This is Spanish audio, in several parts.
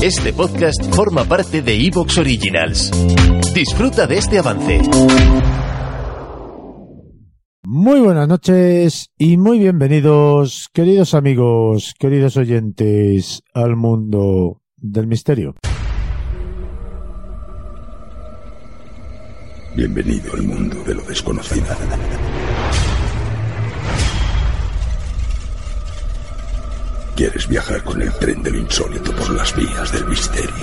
Este podcast forma parte de Evox Originals. Disfruta de este avance. Muy buenas noches y muy bienvenidos, queridos amigos, queridos oyentes, al mundo del misterio. Bienvenido al mundo de lo desconocido. ¿Quieres viajar con el tren del insólito por las vías del misterio?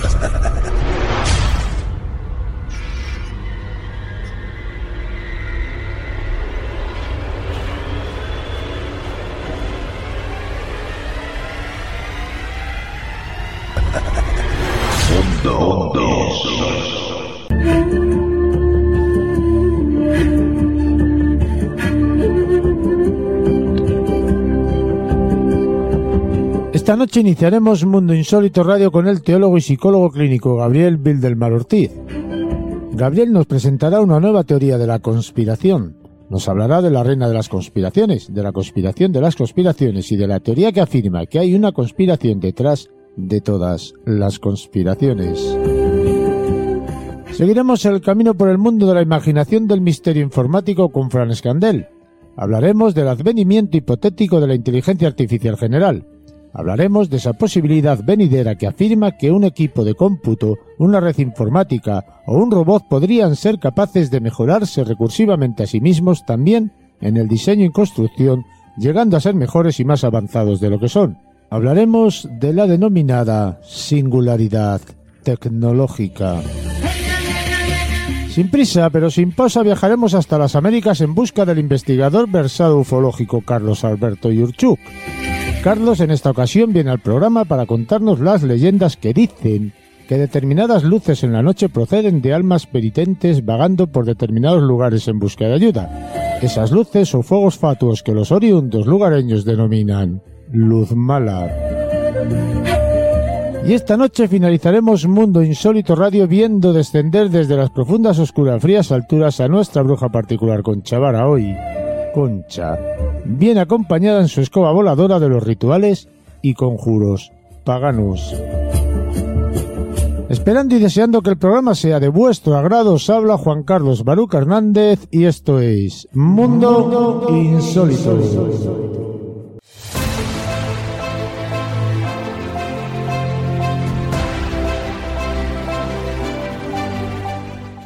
Esta noche iniciaremos Mundo Insólito Radio con el teólogo y psicólogo clínico Gabriel Bildelmar Ortiz. Gabriel nos presentará una nueva teoría de la conspiración. Nos hablará de la reina de las conspiraciones, de la conspiración de las conspiraciones y de la teoría que afirma que hay una conspiración detrás de todas las conspiraciones. Seguiremos el camino por el mundo de la imaginación del misterio informático con Fran Escandel. Hablaremos del advenimiento hipotético de la inteligencia artificial general Hablaremos de esa posibilidad venidera que afirma que un equipo de cómputo, una red informática o un robot podrían ser capaces de mejorarse recursivamente a sí mismos también en el diseño y construcción, llegando a ser mejores y más avanzados de lo que son. Hablaremos de la denominada singularidad tecnológica. Sin prisa, pero sin pausa, viajaremos hasta las Américas en busca del investigador versado ufológico Carlos Alberto Yurchuk. Carlos en esta ocasión viene al programa para contarnos las leyendas que dicen que determinadas luces en la noche proceden de almas penitentes vagando por determinados lugares en busca de ayuda. Esas luces o fuegos fatuos que los oriundos lugareños denominan luz mala. Y esta noche finalizaremos Mundo Insólito Radio viendo descender desde las profundas, oscuras, frías alturas a nuestra bruja particular con Chavara hoy. Concha, bien acompañada en su escoba voladora de los rituales y conjuros paganos. Esperando y deseando que el programa sea de vuestro agrado, os habla Juan Carlos Baruca Hernández y esto es Mundo Insólito.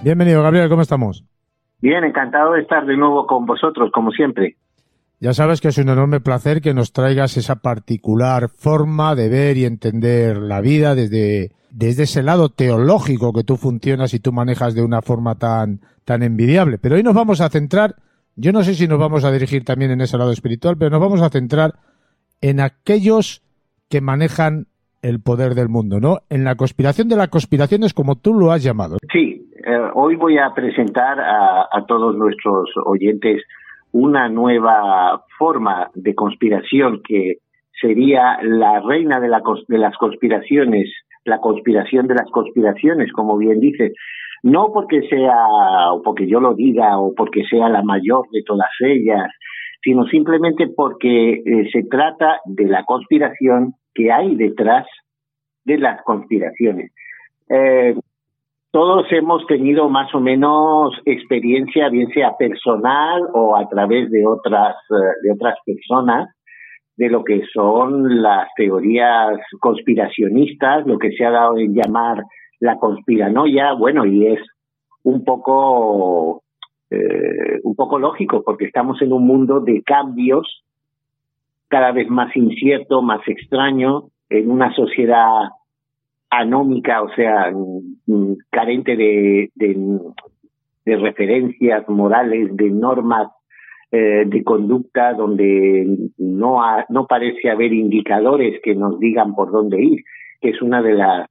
Bienvenido, Gabriel, ¿cómo estamos? Bien, encantado de estar de nuevo con vosotros, como siempre. Ya sabes que es un enorme placer que nos traigas esa particular forma de ver y entender la vida desde, desde ese lado teológico que tú funcionas y tú manejas de una forma tan, tan envidiable. Pero hoy nos vamos a centrar, yo no sé si nos vamos a dirigir también en ese lado espiritual, pero nos vamos a centrar en aquellos que manejan el poder del mundo, ¿no? En la conspiración de las conspiraciones, como tú lo has llamado. Sí, eh, hoy voy a presentar a, todos nuestros oyentes una nueva forma de conspiración que sería la reina de, de las conspiraciones, la conspiración de las conspiraciones, como bien dice, no porque sea, o porque yo lo diga, o porque sea la mayor de todas ellas, sino simplemente porque eh, se trata de la conspiración que hay detrás de las conspiraciones. Eh, todos hemos tenido más o menos experiencia, bien sea personal o a través de otras, eh, de otras personas, de lo que son las teorías conspiracionistas, lo que se ha dado en llamar la conspiranoia, bueno, y es un poco, eh, un poco lógico, porque estamos en un mundo de cambios cada vez más incierto, más extraño, en una sociedad anómica, o sea, mm, carente de, de, referencias morales, de normas eh, de conducta, donde no, no parece haber indicadores que nos digan por dónde ir, que es una de las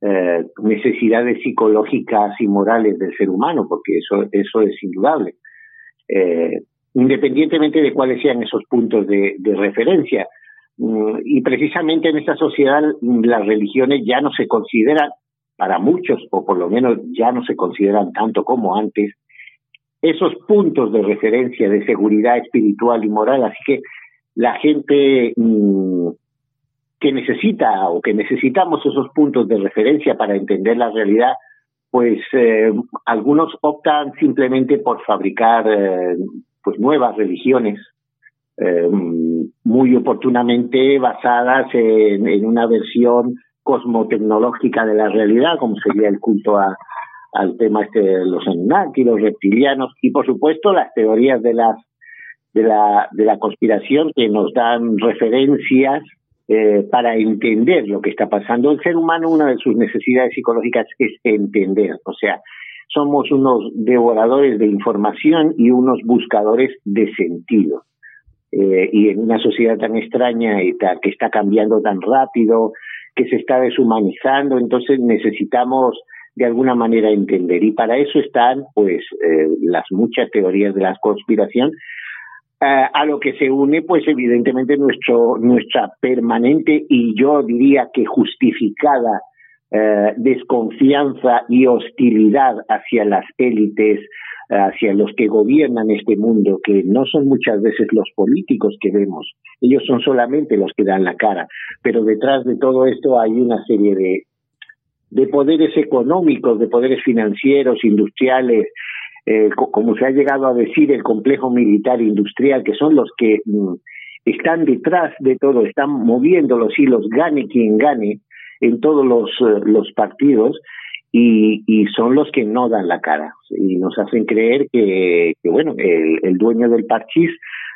eh, necesidades psicológicas y morales del ser humano, porque eso, eso es indudable. Eh, independientemente de cuáles sean esos puntos de, de referencia. Mm, y precisamente en esta sociedad mm, las religiones ya no se consideran, para muchos, o por lo menos ya no se consideran tanto como antes, esos puntos de referencia de seguridad espiritual y moral. Así que la gente mm, que necesita o que necesitamos esos puntos de referencia para entender la realidad, pues eh, algunos optan simplemente por fabricar eh, pues nuevas religiones eh, muy oportunamente basadas en, en, una versión cosmotecnológica de la realidad, como sería el culto a, al tema este de los Anunnaki, los reptilianos y por supuesto las teorías de las de la de la conspiración que nos dan referencias eh, para entender lo que está pasando. El ser humano, una de sus necesidades psicológicas es entender, o sea, somos unos devoradores de información y unos buscadores de sentido. Eh, y en una sociedad tan extraña y que está cambiando tan rápido, que se está deshumanizando, entonces necesitamos de alguna manera entender. Y para eso están, pues, eh, las muchas teorías de la conspiración, eh, a lo que se une, pues, evidentemente nuestro, nuestra permanente y yo diría que justificada eh, desconfianza y hostilidad hacia las élites, hacia los que gobiernan este mundo, que no son muchas veces los políticos que vemos, ellos son solamente los que dan la cara, pero detrás de todo esto hay una serie de, de poderes económicos, de poderes financieros, industriales, eh, como se ha llegado a decir, el complejo militar industrial, que son los que mm, están detrás de todo, están moviendo los hilos, gane quien gane, en todos los, eh, los partidos, y, y, son los que no dan la cara y nos hacen creer que, que bueno, el, el dueño del parchís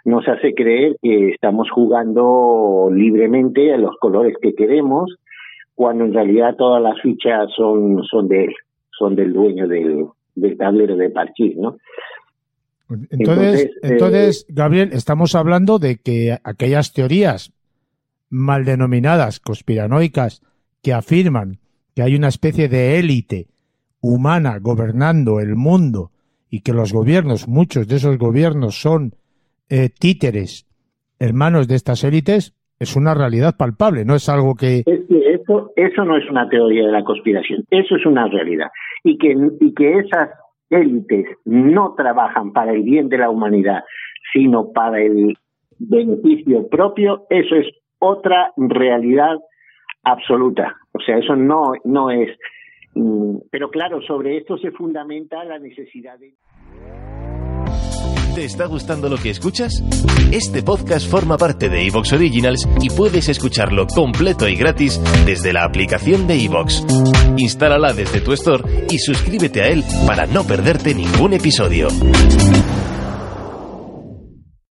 nos hace creer que estamos jugando libremente a los colores que queremos, cuando en realidad todas las fichas son, son de él, son del dueño del, del tablero de parchís, ¿no? Entonces, entonces, eh, Gabriel, estamos hablando de que aquellas teorías mal denominadas conspiranoicas que afirman que hay una especie de élite humana gobernando el mundo y que los gobiernos, muchos de esos gobiernos son eh, títeres, hermanos de estas élites, es una realidad palpable, no es algo que eso, eso no es una teoría de la conspiración, eso es una realidad. Y que, y que esas élites no trabajan para el bien de la humanidad, sino para el beneficio propio, eso es otra realidad absoluta. O sea, eso no, no es. Mm, pero claro, sobre esto se fundamenta la necesidad de. ¿Te está gustando lo que escuchas? Este podcast forma parte de Evox Originals y puedes escucharlo completo y gratis desde la aplicación de Evox. Instálala desde tu store y suscríbete a él para no perderte ningún episodio.